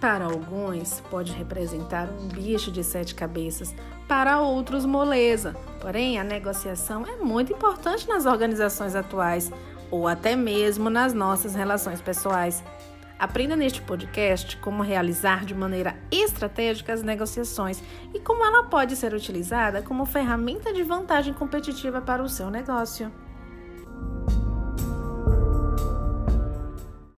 Para alguns, pode representar um bicho de sete cabeças, para outros, moleza. Porém, a negociação é muito importante nas organizações atuais ou até mesmo nas nossas relações pessoais. Aprenda neste podcast como realizar de maneira estratégica as negociações e como ela pode ser utilizada como ferramenta de vantagem competitiva para o seu negócio.